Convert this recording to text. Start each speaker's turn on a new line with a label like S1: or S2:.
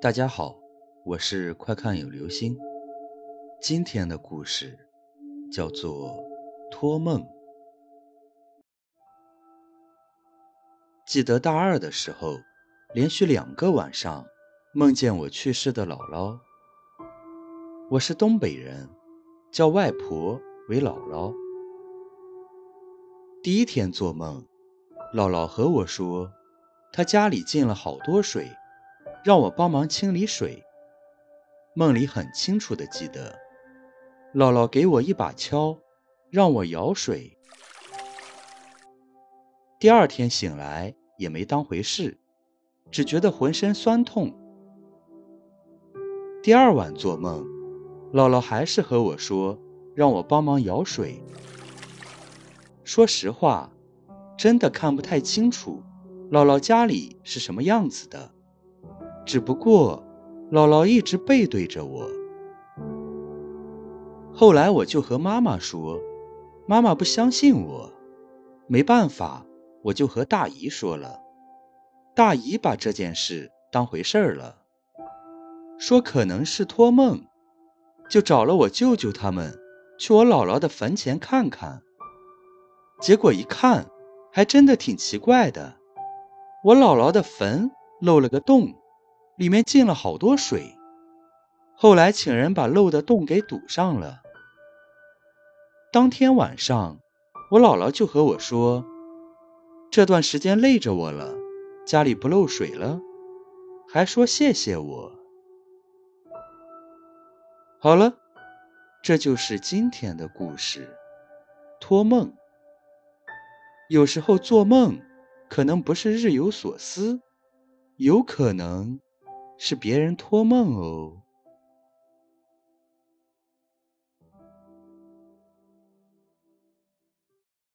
S1: 大家好，我是快看有流星。今天的故事叫做《托梦》。记得大二的时候，连续两个晚上梦见我去世的姥姥。我是东北人，叫外婆为姥姥。第一天做梦，姥姥和我说，她家里进了好多水。让我帮忙清理水。梦里很清楚的记得，姥姥给我一把锹，让我舀水。第二天醒来也没当回事，只觉得浑身酸痛。第二晚做梦，姥姥还是和我说让我帮忙舀水。说实话，真的看不太清楚，姥姥家里是什么样子的。只不过，姥姥一直背对着我。后来我就和妈妈说，妈妈不相信我，没办法，我就和大姨说了。大姨把这件事当回事儿了，说可能是托梦，就找了我舅舅他们去我姥姥的坟前看看。结果一看，还真的挺奇怪的，我姥姥的坟漏了个洞。里面进了好多水，后来请人把漏的洞给堵上了。当天晚上，我姥姥就和我说：“这段时间累着我了，家里不漏水了，还说谢谢我。”好了，这就是今天的故事。托梦，有时候做梦可能不是日有所思，有可能。是别人托梦哦。